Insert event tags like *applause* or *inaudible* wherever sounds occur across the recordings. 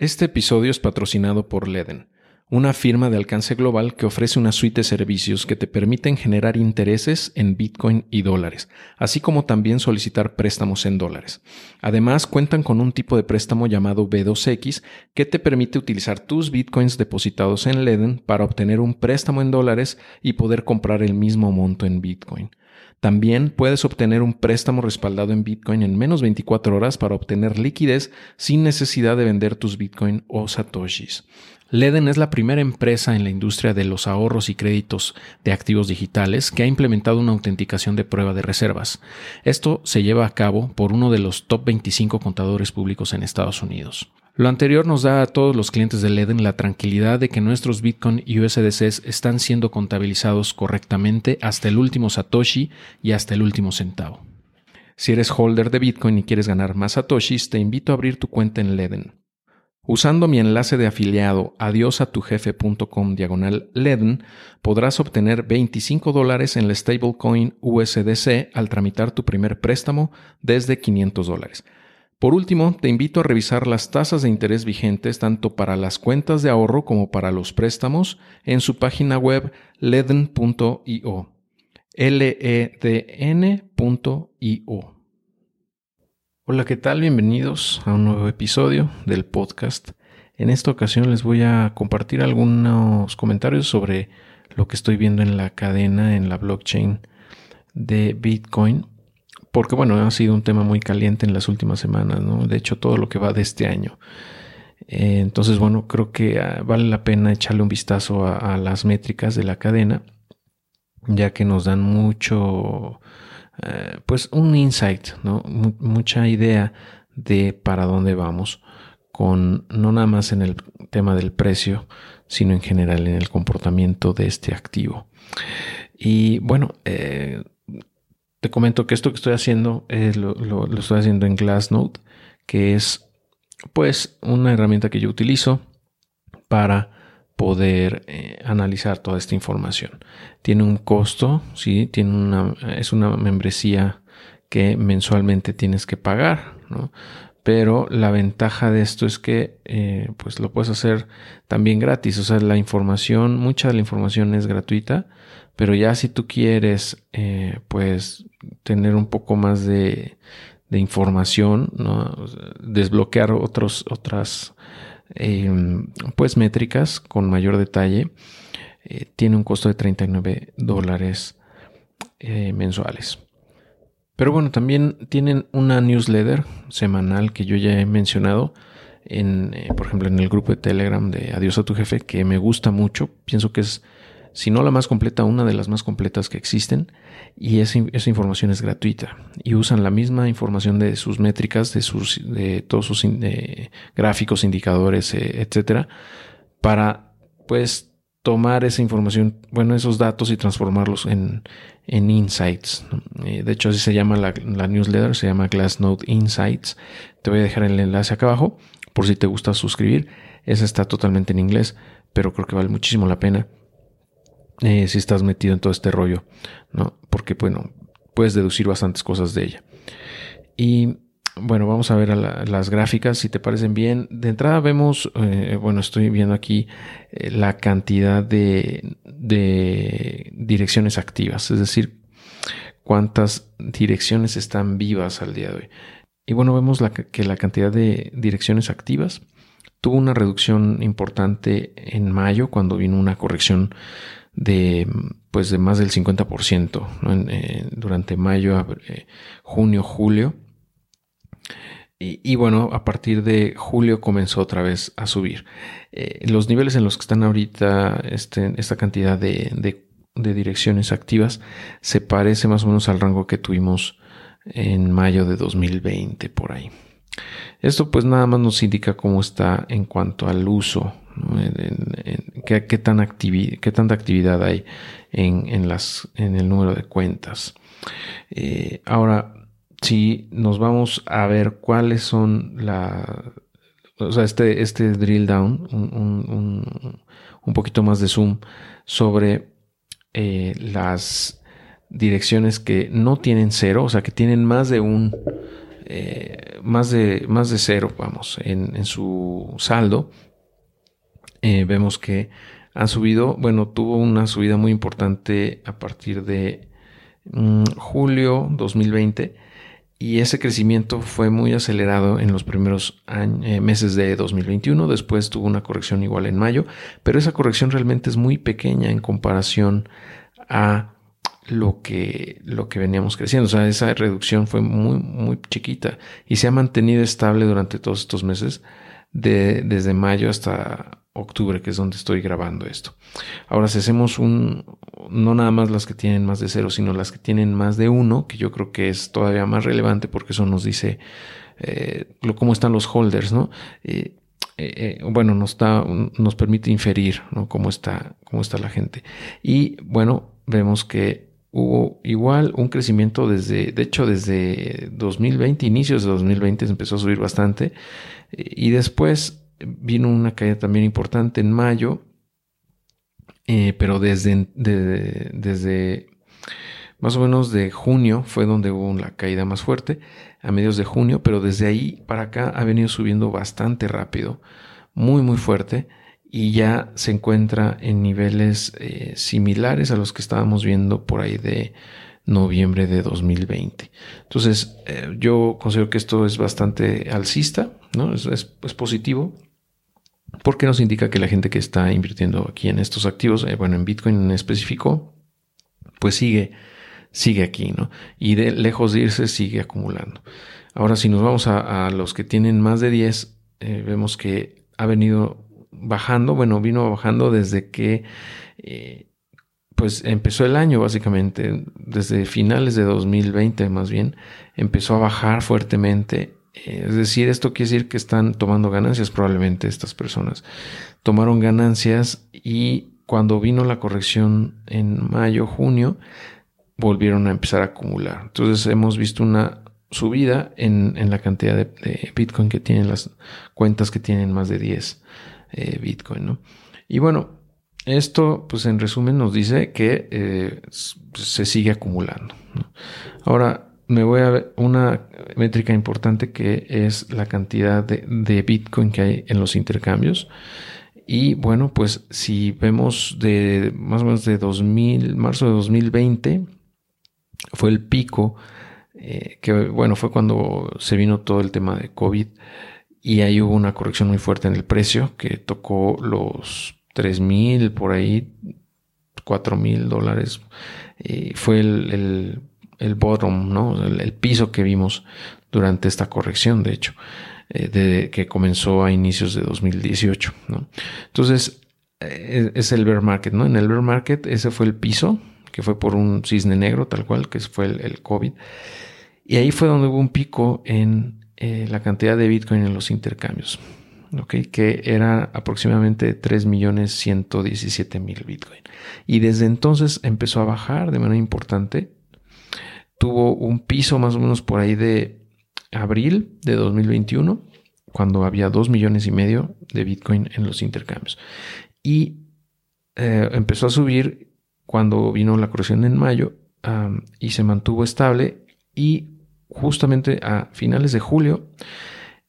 Este episodio es patrocinado por Leden, una firma de alcance global que ofrece una suite de servicios que te permiten generar intereses en Bitcoin y dólares, así como también solicitar préstamos en dólares. Además, cuentan con un tipo de préstamo llamado B2X que te permite utilizar tus Bitcoins depositados en Leden para obtener un préstamo en dólares y poder comprar el mismo monto en Bitcoin. También puedes obtener un préstamo respaldado en Bitcoin en menos 24 horas para obtener liquidez sin necesidad de vender tus Bitcoin o satoshis. Leden es la primera empresa en la industria de los ahorros y créditos de activos digitales que ha implementado una autenticación de prueba de reservas. Esto se lleva a cabo por uno de los top 25 contadores públicos en Estados Unidos. Lo anterior nos da a todos los clientes de Leden la tranquilidad de que nuestros Bitcoin y USDCs están siendo contabilizados correctamente hasta el último Satoshi y hasta el último centavo. Si eres holder de Bitcoin y quieres ganar más Satoshis, te invito a abrir tu cuenta en Leden. Usando mi enlace de afiliado adiosatujefe.com diagonal Leden, podrás obtener 25 dólares en la stablecoin USDC al tramitar tu primer préstamo desde 500 dólares. Por último, te invito a revisar las tasas de interés vigentes tanto para las cuentas de ahorro como para los préstamos en su página web leden.io. L-E-D-N.io. Hola, ¿qué tal? Bienvenidos a un nuevo episodio del podcast. En esta ocasión les voy a compartir algunos comentarios sobre lo que estoy viendo en la cadena, en la blockchain de Bitcoin porque bueno, ha sido un tema muy caliente en las últimas semanas, ¿no? De hecho, todo lo que va de este año. Eh, entonces, bueno, creo que ah, vale la pena echarle un vistazo a, las métricas de la cadena, ya que nos dan mucho, eh, pues un insight, ¿no? mucha idea de para dónde vamos, con no nada más en el tema del precio, sino en general en el comportamiento de este activo. Y bueno, eh, te comento que esto que estoy haciendo es lo, estoy haciendo en Glassnode, que es pues una herramienta que yo utilizo para poder eh, analizar toda esta información. Tiene un costo, sí, tiene una, es una membresía que mensualmente tienes que pagar, ¿no? Pero la ventaja de esto es que eh, pues lo puedes hacer también gratis. O sea, la información, mucha de la información es gratuita pero ya si tú quieres, eh, pues, tener un poco más de, información, desbloquear otros, otras, em, pues, métricas con mayor detalle, eh, tiene un costo de 39 dólares eh, mensuales. Pero bueno, también tienen una newsletter semanal que yo ya he mencionado. En, por ejemplo, en el grupo de Telegram de Adiós a tu jefe, que me gusta mucho. Pienso que es si no la más completa, una de las más completas que existen, y esa, información es gratuita. Y usan la misma información de sus métricas, de, sus, de todos sus gráficos, indicadores, eh, etcétera, para pues tomar esa información, bueno, esos datos y transformarlos en, en insights. Eh, de hecho, así se llama la, la, newsletter, se llama Glassnode Insights. Te voy a dejar el enlace acá abajo por si te gusta suscribir. Esa está totalmente en inglés, pero creo que vale muchísimo la pena eh, si estás metido en todo este rollo, ¿no? Porque, bueno, puedes deducir bastantes cosas de ella. Y bueno, vamos a ver las gráficas, si te parecen bien. De entrada vemos, eh, bueno, estoy viendo aquí eh, la cantidad de, de, direcciones activas, es decir, cuántas direcciones están vivas al día de hoy. Y bueno, vemos que la cantidad de direcciones activas tuvo una reducción importante en mayo cuando vino una corrección de pues de más del 50% eh, durante mayo, eh, junio, julio. Y, bueno, a partir de julio comenzó otra vez a subir. Eh, los niveles en los que están ahorita este, esta cantidad de, de, direcciones activas se parece más o menos al rango que tuvimos en mayo de 2020 por ahí. Esto pues nada más nos indica cómo está en cuanto al uso qué, tan qué tanta actividad hay en, las, en el número de cuentas. Eh, ahora, si nos vamos a ver cuáles son la... O sea, este, este drill down, un, poquito más de zoom sobre eh, las direcciones que no tienen cero, o sea, que tienen más de un eh, más, de, más de cero, vamos, en, su saldo. Eh, vemos que ha subido, bueno, tuvo una subida muy importante a partir de mm, julio 2020 y ese crecimiento fue muy acelerado en los primeros eh, meses de 2021, después tuvo una corrección igual en mayo, pero esa corrección realmente es muy pequeña en comparación a lo que, lo que veníamos creciendo. O sea, esa reducción fue muy, muy chiquita y se ha mantenido estable durante todos estos meses, de, desde mayo hasta octubre, que es donde estoy grabando esto. Ahora, si hacemos un, no nada más las que tienen más de cero, sino las que tienen más de uno, que yo creo que es todavía más relevante porque eso nos dice eh, cómo están los holders, ¿no? Eh, eh, bueno, nos, nos permite inferir ¿no? cómo, está, cómo está la gente. Y bueno, vemos que hubo igual un crecimiento desde, de hecho, desde 2020, inicios de 2020 empezó a subir bastante. Y después vino una caída también importante en mayo, eh, pero desde, desde más o menos de junio fue donde hubo la caída más fuerte, a medios de junio, pero desde ahí para acá ha venido subiendo bastante rápido, muy muy fuerte y ya se encuentra en niveles eh, similares a los que estábamos viendo por ahí de noviembre de 2020. Entonces, eh, yo considero que esto es bastante alcista, ¿no? Es, es, es positivo porque nos indica que la gente que está invirtiendo aquí en estos activos, eh, bueno, en Bitcoin en específico, pues sigue, sigue aquí, ¿no? Y de lejos de irse, sigue acumulando. Ahora, si nos vamos a, los que tienen más de 10, eh, vemos que ha venido bajando, bueno, vino bajando desde que, eh, pues empezó el año, básicamente, desde finales de 2020 más bien, empezó a bajar fuertemente es decir, esto quiere decir que están tomando ganancias probablemente estas personas. Tomaron ganancias y cuando vino la corrección en mayo, junio, volvieron a empezar a acumular. Entonces hemos visto una subida en, la cantidad de, Bitcoin que tienen las cuentas que tienen más de 10 eh, Bitcoin. Y bueno, esto pues en resumen nos dice que eh, se sigue acumulando. Ahora, me voy a ver una métrica importante que es la cantidad de, Bitcoin que hay en los intercambios. Y bueno, pues si vemos de más o menos de 2000, marzo de 2020, fue el pico, eh, que bueno, fue cuando se vino todo el tema de COVID y ahí hubo una corrección muy fuerte en el precio que tocó los 3000 por ahí, 4000 dólares. Y fue el bottom, ¿no? El, piso que vimos durante esta corrección, de hecho, eh, que comenzó a inicios de 2018, ¿no? Entonces, eh, es el bear market, ¿no? En el bear market ese fue el piso, que fue por un cisne negro, tal cual, que fue el, COVID. Y ahí fue donde hubo un pico en eh, la cantidad de Bitcoin en los intercambios, ¿ok? Que era aproximadamente 3.117.000 Bitcoin. Y desde entonces empezó a bajar de manera importante tuvo un piso más o menos por ahí de abril de 2021, cuando había 2 millones y medio de Bitcoin en los intercambios. Y eh, empezó a subir cuando vino la corrección en mayo y se mantuvo estable y justamente a finales de julio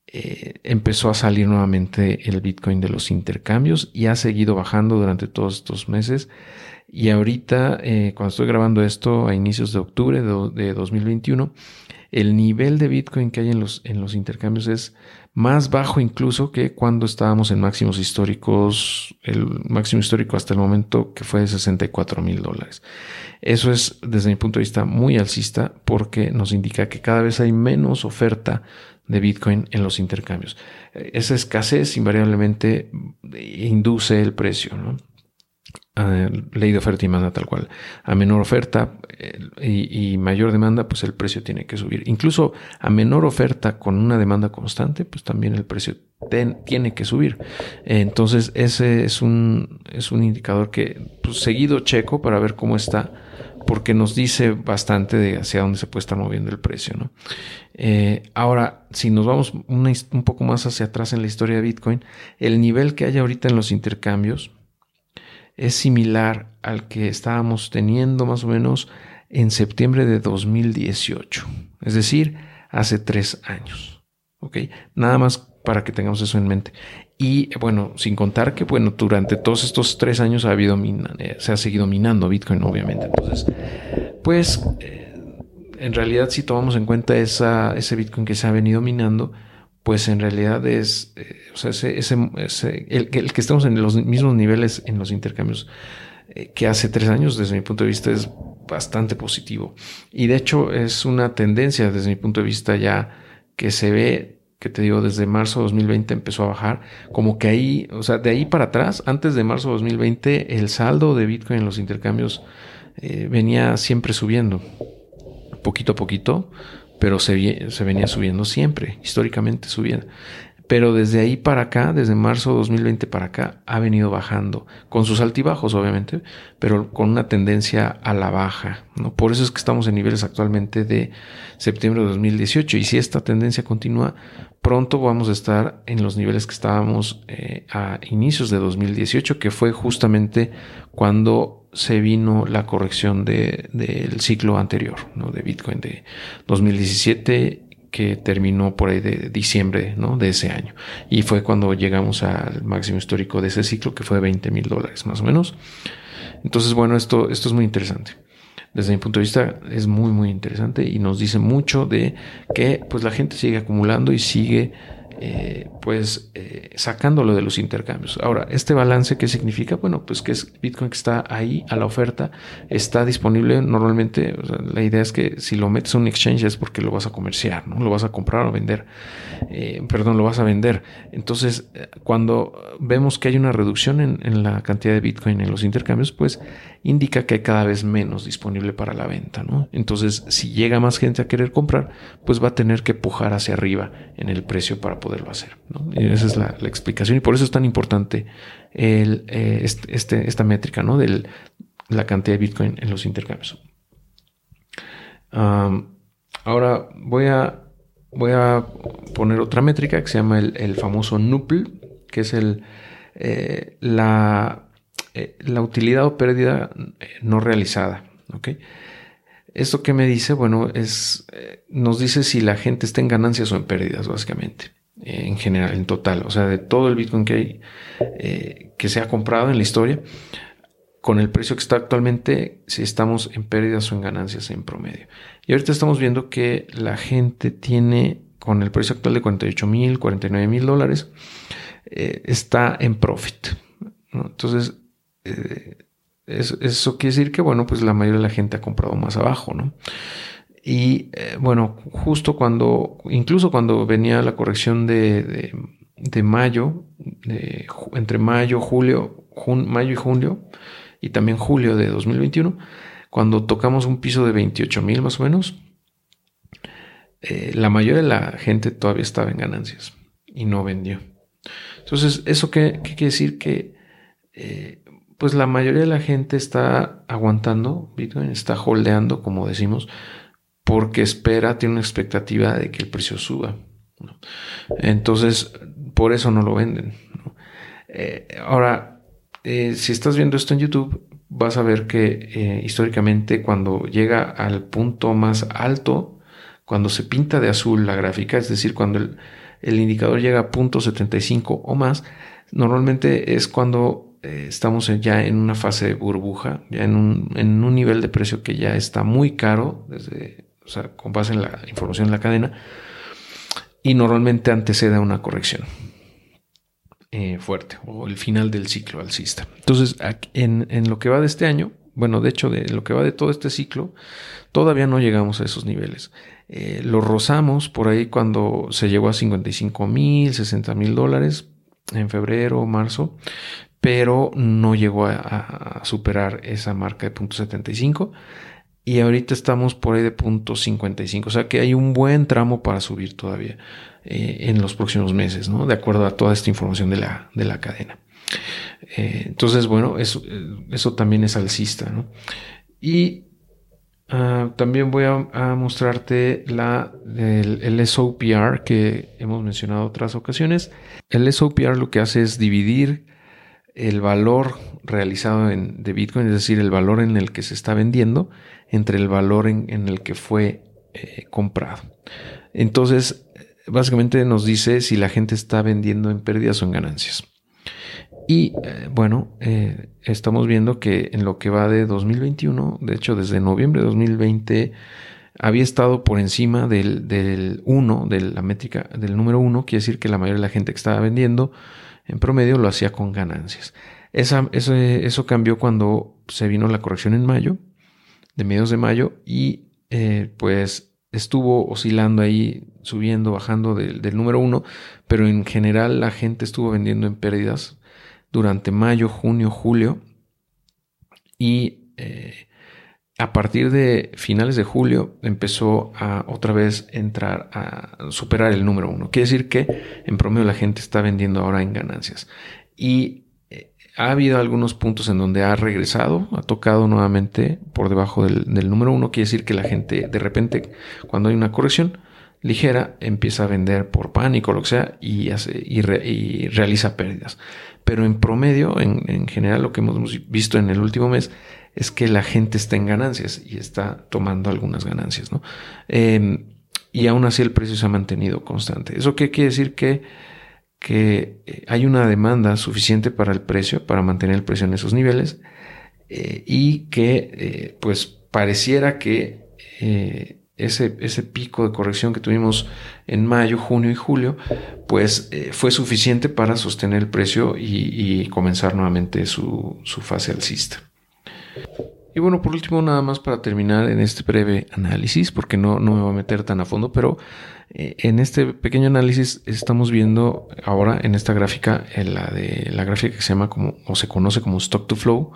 eh, empezó a salir nuevamente el Bitcoin de los intercambios y ha seguido bajando durante todos estos meses y ahorita, eh, cuando estoy grabando esto a inicios de octubre de, 2021, el nivel de Bitcoin que hay en los, en los intercambios es más bajo incluso que cuando estábamos en máximos históricos, el máximo histórico hasta el momento que fue de 64 mil dólares. Eso es, desde mi punto de vista, muy alcista porque nos indica que cada vez hay menos oferta de Bitcoin en los intercambios. Esa escasez invariablemente induce el precio, ¿no? Ley de oferta y demanda tal cual. A menor oferta eh, y, mayor demanda, pues el precio tiene que subir. Incluso a menor oferta con una demanda constante, pues también el precio tiene que subir. Entonces ese es un, es un indicador que pues, seguido checo para ver cómo está, porque nos dice bastante de hacia dónde se puede estar moviendo el precio. ¿no? Eh, ahora, si nos vamos un poco más hacia atrás en la historia de Bitcoin, el nivel que hay ahorita en los intercambios, es similar al que estábamos teniendo más o menos en septiembre de 2018. Es decir, hace tres años. ¿Ok? Nada más para que tengamos eso en mente. Y bueno, sin contar que, bueno, durante todos estos tres años ha habido eh, se ha seguido minando Bitcoin, obviamente. Entonces, pues, eh, en realidad, si tomamos en cuenta esa, ese Bitcoin que se ha venido minando, pues en realidad es, eh, o sea, ese, ese, el, que estemos en los mismos niveles en los intercambios que hace tres años, desde mi punto de vista, es bastante positivo. Y de hecho es una tendencia desde mi punto de vista ya que se ve que te digo, desde marzo de 2020 empezó a bajar, como que ahí, o sea, de ahí para atrás, antes de marzo de 2020, el saldo de Bitcoin en los intercambios eh, venía siempre subiendo, poquito a poquito, pero se, se venía subiendo siempre, históricamente subiendo pero desde ahí para acá, desde marzo de 2020 para acá, ha venido bajando, con sus altibajos obviamente, pero con una tendencia a la baja. ¿no? Por eso es que estamos en niveles actualmente de septiembre de 2018 y si esta tendencia continúa, pronto vamos a estar en los niveles que estábamos eh, a inicios de 2018, que fue justamente cuando se vino la corrección del ciclo anterior, ¿no? de Bitcoin de 2017 que terminó por ahí de diciembre ¿no? de ese año. Y fue cuando llegamos al máximo histórico de ese ciclo, que fue 20 mil dólares más o menos. Entonces, bueno, esto, esto es muy interesante. Desde mi punto de vista es muy, muy interesante y nos dice mucho de que pues la gente sigue acumulando y sigue eh, pues eh, sacándolo de los intercambios. Ahora, ¿este balance qué significa? Bueno, pues que es Bitcoin que está ahí a la oferta, está disponible normalmente, la idea es que si lo metes en un exchange es porque lo vas a comerciar, ¿no? Lo vas a comprar o vender, eh, perdón, lo vas a vender. Entonces, cuando vemos que hay una reducción en, la cantidad de Bitcoin en los intercambios, pues indica que hay cada vez menos disponible para la venta. Entonces, si llega más gente a querer comprar, pues va a tener que pujar hacia arriba en el precio para poderlo hacer. Y esa es la, explicación y por eso es tan importante el, eh, este, esta métrica, ¿no? De la cantidad de Bitcoin en los intercambios. ahora voy a, voy a poner otra métrica que se llama el, famoso NUPL, que es el, eh, la eh, la utilidad o pérdida no realizada. ¿Esto qué me dice? Bueno, es, nos dice si la gente está en ganancias o en pérdidas, básicamente, en general, en total. O sea, de todo el Bitcoin que hay, que se ha comprado en la historia, con el precio que está actualmente, si estamos en pérdidas o en ganancias en promedio. Y ahorita estamos viendo que la gente tiene, con el precio actual de 48 mil, 49 mil dólares, está en profit. Entonces, eh, eso, quiere decir que, bueno, pues la mayoría de la gente ha comprado más abajo, ¿no? Y eh, bueno, justo cuando, incluso cuando venía la corrección de, de, mayo, entre mayo, julio, mayo y julio, y también julio de 2021, cuando tocamos un piso de 28 mil más o menos, eh, la mayoría de la gente todavía estaba en ganancias y no vendió. Entonces, ¿eso qué, qué quiere decir? Que pues la mayoría de la gente está aguantando Bitcoin, está holdeando, como decimos, porque espera, tiene una expectativa de que el precio suba. Entonces, por eso no lo venden. Eh, ahora, eh, si estás viendo esto en YouTube, vas a ver que eh, históricamente cuando llega al punto más alto, cuando se pinta de azul la gráfica, es decir, cuando el, indicador llega a punto 75 o más, normalmente es cuando estamos ya en una fase de burbuja, ya en un, en un nivel de precio que ya está muy caro, desde, o sea, con base en la información en la cadena, y normalmente antecede a una corrección eh, fuerte o el final del ciclo alcista. Entonces, en, en lo que va de este año, bueno, de hecho, de lo que va de todo este ciclo, todavía no llegamos a esos niveles. Eh, lo rozamos por ahí cuando se llegó a 55 mil, 60 mil dólares en febrero, marzo, pero no llegó a, superar esa marca de punto 75 y ahorita estamos por ahí de punto 55, o sea que hay un buen tramo para subir todavía eh, en los próximos meses, ¿no? De acuerdo a toda esta información de la, de la cadena. Eh, entonces, bueno, eso, eso también es alcista, ¿no? Y ah, también voy a, mostrarte la, el, el, SOPR que hemos mencionado otras ocasiones. El SOPR lo que hace es dividir el valor realizado de Bitcoin, es decir, el valor en el que se está vendiendo, entre el valor en, el que fue eh, comprado. Entonces, básicamente nos dice si la gente está vendiendo en pérdidas o en ganancias. Y eh, bueno, eh, estamos viendo que en lo que va de 2021, de hecho desde noviembre de 2020, había estado por encima del, 1, de la métrica del número 1, quiere decir que la mayoría de la gente que estaba vendiendo en promedio lo hacía con ganancias. Eso, cambió cuando se vino la corrección en mayo, de medios de mayo, y eh, pues estuvo oscilando ahí, subiendo, bajando del, número 1, pero en general la gente estuvo vendiendo en pérdidas durante mayo, junio, julio, y eh, a partir de finales de julio empezó a otra vez entrar a superar el número uno. Quiere decir que en promedio la gente está vendiendo ahora en ganancias. Y ha habido algunos puntos en donde ha regresado, ha tocado nuevamente por debajo del, número uno. Quiere decir que la gente de repente, cuando hay una corrección ligera, empieza a vender por pánico, lo que sea, y, hace, y realiza pérdidas. Pero en promedio, en, en general, lo que hemos visto en el último mes es que la gente está en ganancias y está tomando algunas ganancias, ¿no? Em, y aún así el precio se ha mantenido constante. ¿Eso qué quiere decir? Que, que eh, hay una demanda suficiente para el precio, para mantener el precio en esos niveles, eh, y que eh, pues pareciera que ese, ese, pico de corrección que tuvimos en mayo, junio y julio, pues fue suficiente para sostener el precio y, y comenzar nuevamente su, su fase alcista. Y bueno, por último, nada más para terminar en este breve análisis, porque no, no me voy a meter tan a fondo, pero eh, en este pequeño análisis estamos viendo ahora en esta gráfica, en la de la gráfica que se llama como, o se conoce como stock to flow.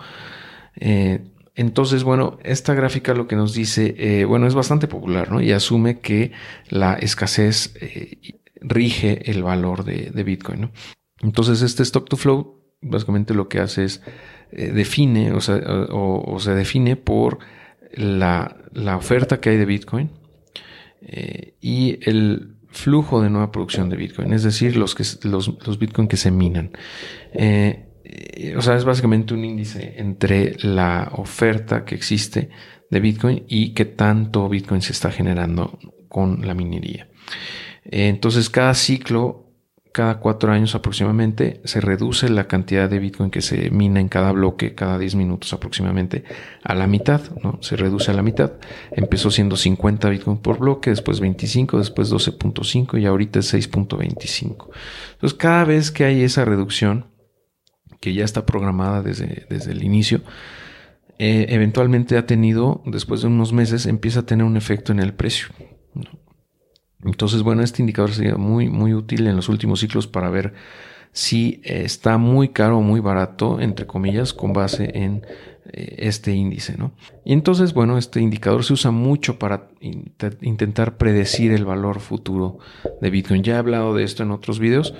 Eh, entonces, bueno, esta gráfica lo que nos dice, eh, bueno, es bastante popular, ¿no? Y asume que la escasez rige el valor de, de Bitcoin, ¿no? Entonces, este stock to flow básicamente lo que hace es eh, define o, se define por la, oferta que hay de Bitcoin eh, y el flujo de nueva producción de Bitcoin, es decir, los, que, los, los Bitcoin que se minan. Eh, o sea, es básicamente un índice entre la oferta que existe de Bitcoin y qué tanto Bitcoin se está generando con la minería. entonces, cada ciclo cada cuatro años aproximadamente se reduce la cantidad de Bitcoin que se mina en cada bloque, cada 10 minutos aproximadamente, a la mitad, ¿no? Se reduce a la mitad. Empezó siendo 50 Bitcoin por bloque, después 25, después 12.5 y ahorita es 6.25. Entonces, cada vez que hay esa reducción, que ya está programada desde, desde el inicio, eh, eventualmente ha tenido, después de unos meses, empieza a tener un efecto en el precio. Entonces, bueno, este indicador sería muy, muy útil en los últimos ciclos para ver si está muy caro o muy barato, entre comillas, con base en eh, este índice, ¿no? Y entonces, bueno, este indicador se usa mucho para intentar predecir el valor futuro de Bitcoin. Ya he hablado de esto en otros videos,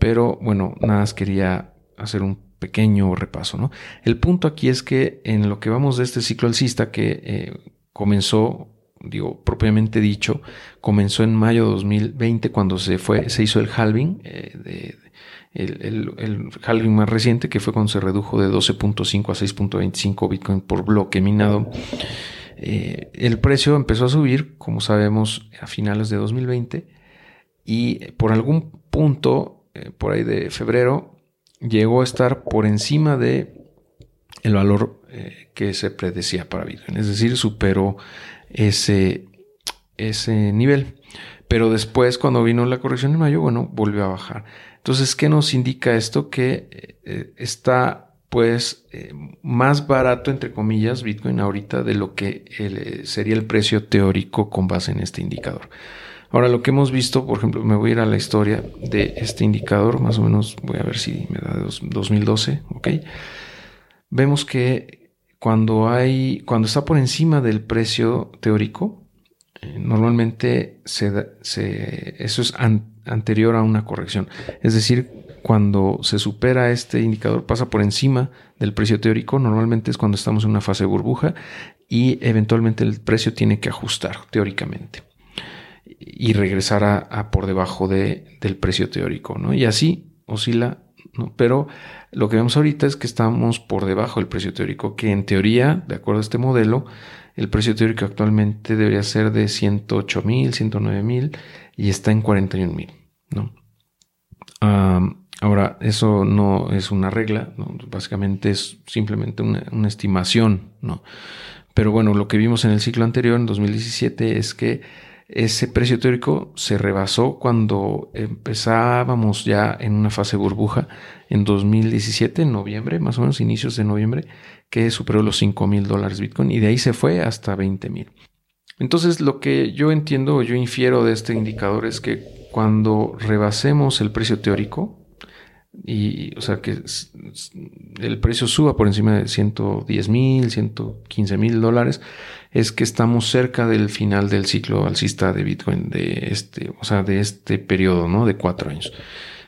pero bueno, nada más quería hacer un pequeño repaso, ¿no? El punto aquí es que en lo que vamos de este ciclo alcista que eh, comenzó digo, propiamente dicho, comenzó en mayo de 2020 cuando se fue, se hizo el halving, eh, el, el, halving más reciente, que fue cuando se redujo de 12.5 a 6.25 Bitcoin por bloque minado. Eh, el precio empezó a subir, como sabemos, a finales de 2020 y por algún punto, eh, por ahí de febrero, llegó a estar por encima de el valor que se predecía para Bitcoin, es decir, superó ese, ese nivel. Pero después, cuando vino la corrección en mayo, bueno, volvió a bajar. Entonces, ¿qué nos indica esto? Que eh, está, pues, eh, más barato, entre comillas, Bitcoin ahorita de lo que eh, sería el precio teórico con base en este indicador. Ahora, lo que hemos visto, por ejemplo, me voy a ir a la historia de este indicador, más o menos, voy a ver si me da 2012, ¿ok? Vemos que cuando hay, cuando está por encima del precio teórico, eh, normalmente se, se, eso es anterior a una corrección. Es decir, cuando se supera este indicador, pasa por encima del precio teórico, normalmente es cuando estamos en una fase de burbuja y eventualmente el precio tiene que ajustar teóricamente y regresar a, por debajo de, del precio teórico, ¿no? Y así oscila Pero lo que vemos ahorita es que estamos por debajo del precio teórico, que en teoría, de acuerdo a este modelo, el precio teórico actualmente debería ser de 108 mil, 109 mil y está en 41 mil, ¿no? ahora, eso no es una regla, básicamente es simplemente una, una estimación, ¿no? Pero bueno, lo que vimos en el ciclo anterior, en 2017, es que ese precio teórico se rebasó cuando empezábamos ya en una fase burbuja en 2017, en noviembre, más o menos inicios de noviembre, que superó los 5 mil dólares Bitcoin y de ahí se fue hasta 20 mil. Entonces lo que yo entiendo yo infiero de este indicador es que cuando rebasemos el precio teórico, y o sea que el precio suba por encima de 110 mil, 115 mil dólares, es que estamos cerca del final del ciclo alcista de Bitcoin de este, o sea, de este periodo, ¿no? De cuatro años.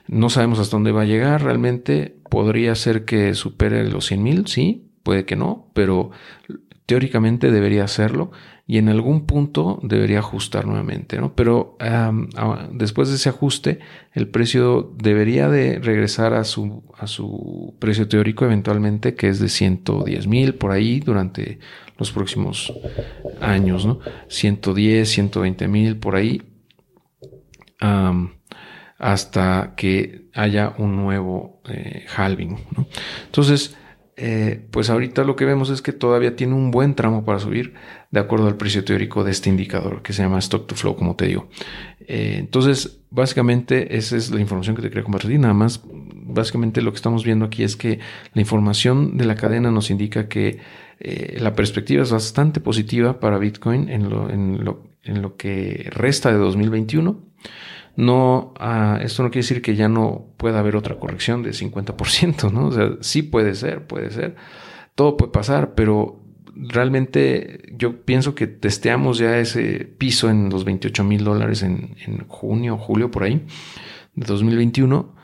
No sabemos hasta dónde va a llegar realmente. Podría ser que supere los 100 mil, sí, puede que no, pero teóricamente debería hacerlo y en algún punto debería ajustar nuevamente, ¿no? Pero después de ese ajuste, el precio debería de regresar a su, a su precio teórico eventualmente, que es de 110 mil por ahí durante los próximos años, ¿no? 110, 120 mil por ahí, hasta que haya un nuevo eh, halving, ¿no? Entonces, eh, pues ahorita lo que vemos es que todavía tiene un buen tramo para subir de acuerdo al precio teórico de este indicador que se llama stock to flow, como te digo. Eh, entonces, básicamente esa es la información que te quería compartir. Nada más, básicamente lo que estamos viendo aquí es que la información de la cadena nos indica que eh, la perspectiva es bastante positiva para Bitcoin en lo, en lo, en lo que resta de 2021 no, ah, esto no quiere decir que ya no pueda haber otra corrección de 50%, ¿no? O sea, sí puede ser, puede ser. Todo puede pasar, pero realmente yo pienso que testeamos ya ese piso en los 28 mil dólares en, en, junio, julio, por ahí, de 2021,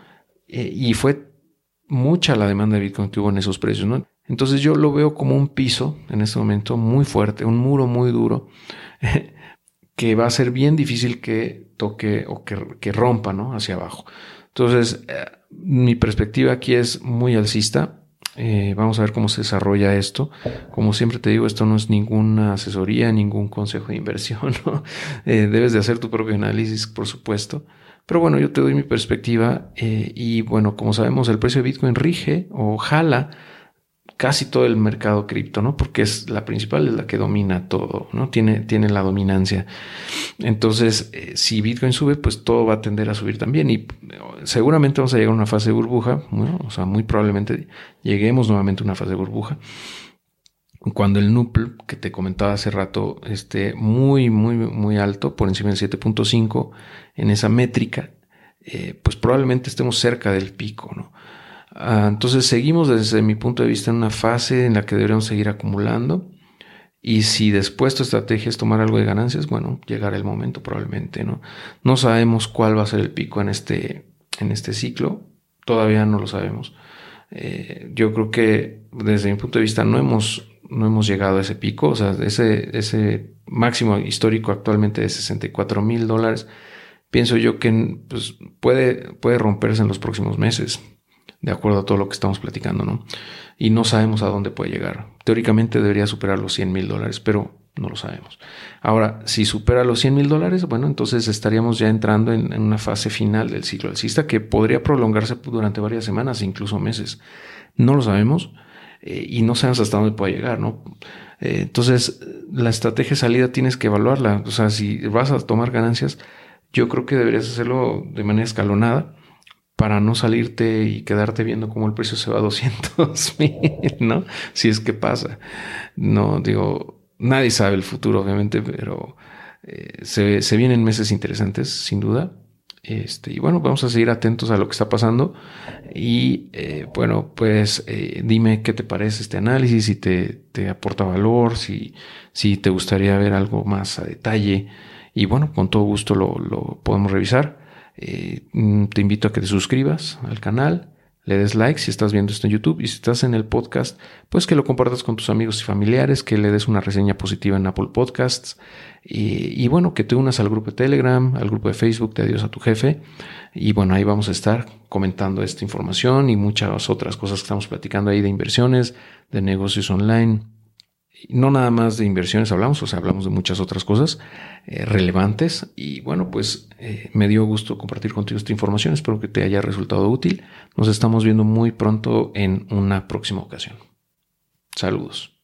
eh, y fue mucha la demanda de Bitcoin que hubo en esos precios, ¿no? Entonces yo lo veo como un piso en este momento muy fuerte, un muro muy duro. *laughs* que va a ser bien difícil que toque o que, rompa ¿no? hacia abajo. Entonces, eh, mi perspectiva aquí es muy alcista. Eh, vamos a ver cómo se desarrolla esto. Como siempre te digo, esto no es ninguna asesoría, ningún consejo de inversión. *laughs* Eh, debes de hacer tu propio análisis, por supuesto. Pero bueno, yo te doy mi perspectiva y bueno, como sabemos, el precio de Bitcoin rige o jala casi todo el mercado cripto, ¿no? Porque es la principal, es la que domina todo, ¿no? Tiene, tiene la dominancia. Entonces, eh, si Bitcoin sube, pues todo va a tender a subir también. Y eh, seguramente vamos a llegar a una fase de burbuja, o sea, muy probablemente lleguemos nuevamente a una fase de burbuja. Cuando el NUPL, que te comentaba hace rato, esté muy, muy, muy alto, por encima del 7.5, en esa métrica, eh, pues probablemente estemos cerca del pico, ¿no? Ah, entonces seguimos desde mi punto de vista en una fase en la que deberíamos seguir acumulando. Y si después tu estrategia es tomar algo de ganancias, bueno, llegará el momento probablemente, ¿no? No sabemos cuál va a ser el pico en este, en este ciclo, todavía no lo sabemos. Eh, yo creo que desde mi punto de vista no hemos, no hemos llegado a ese pico, o sea, ese, ese máximo histórico actualmente de 64 mil dólares, pienso yo que pues, puede, puede romperse en los próximos meses de acuerdo a todo lo que estamos platicando, ¿no? Y no sabemos a dónde puede llegar. Teóricamente debería superar los 100 mil dólares, pero no lo sabemos. Ahora, si supera los 100 mil dólares, bueno, entonces estaríamos ya entrando en, una fase final del ciclo alcista que podría prolongarse durante varias semanas, incluso meses. No lo sabemos eh, y no sabemos hasta dónde puede llegar, ¿no? Eh, entonces, la estrategia de salida tienes que evaluarla. O sea, si vas a tomar ganancias, yo creo que deberías hacerlo de manera escalonada para no salirte y quedarte viendo cómo el precio se va a 200 *laughs* mil, ¿no? Si es que pasa. No, digo, nadie sabe el futuro, obviamente, pero eh, se, vienen meses interesantes, sin duda. Este, y bueno, vamos a seguir atentos a lo que está pasando. Y eh, bueno, pues eh, dime qué te parece este análisis, si te, te aporta valor, si, si te gustaría ver algo más a detalle. Y bueno, con todo gusto lo, lo podemos revisar. Eh, mm, te invito a que te suscribas al canal, le des like si estás viendo esto en YouTube y si estás en el podcast, pues que lo compartas con tus amigos y familiares, que le des una reseña positiva en Apple Podcasts y, y bueno, que te unas al grupo de Telegram, al grupo de Facebook de Adiós a tu jefe y bueno, ahí vamos a estar comentando esta información y muchas otras cosas que estamos platicando ahí de inversiones, de negocios online no nada más de inversiones hablamos, o sea, hablamos de muchas otras cosas eh, relevantes. Y bueno, pues eh, me dio gusto compartir contigo esta información. Espero que te haya resultado útil. Nos estamos viendo muy pronto en una próxima ocasión. Saludos.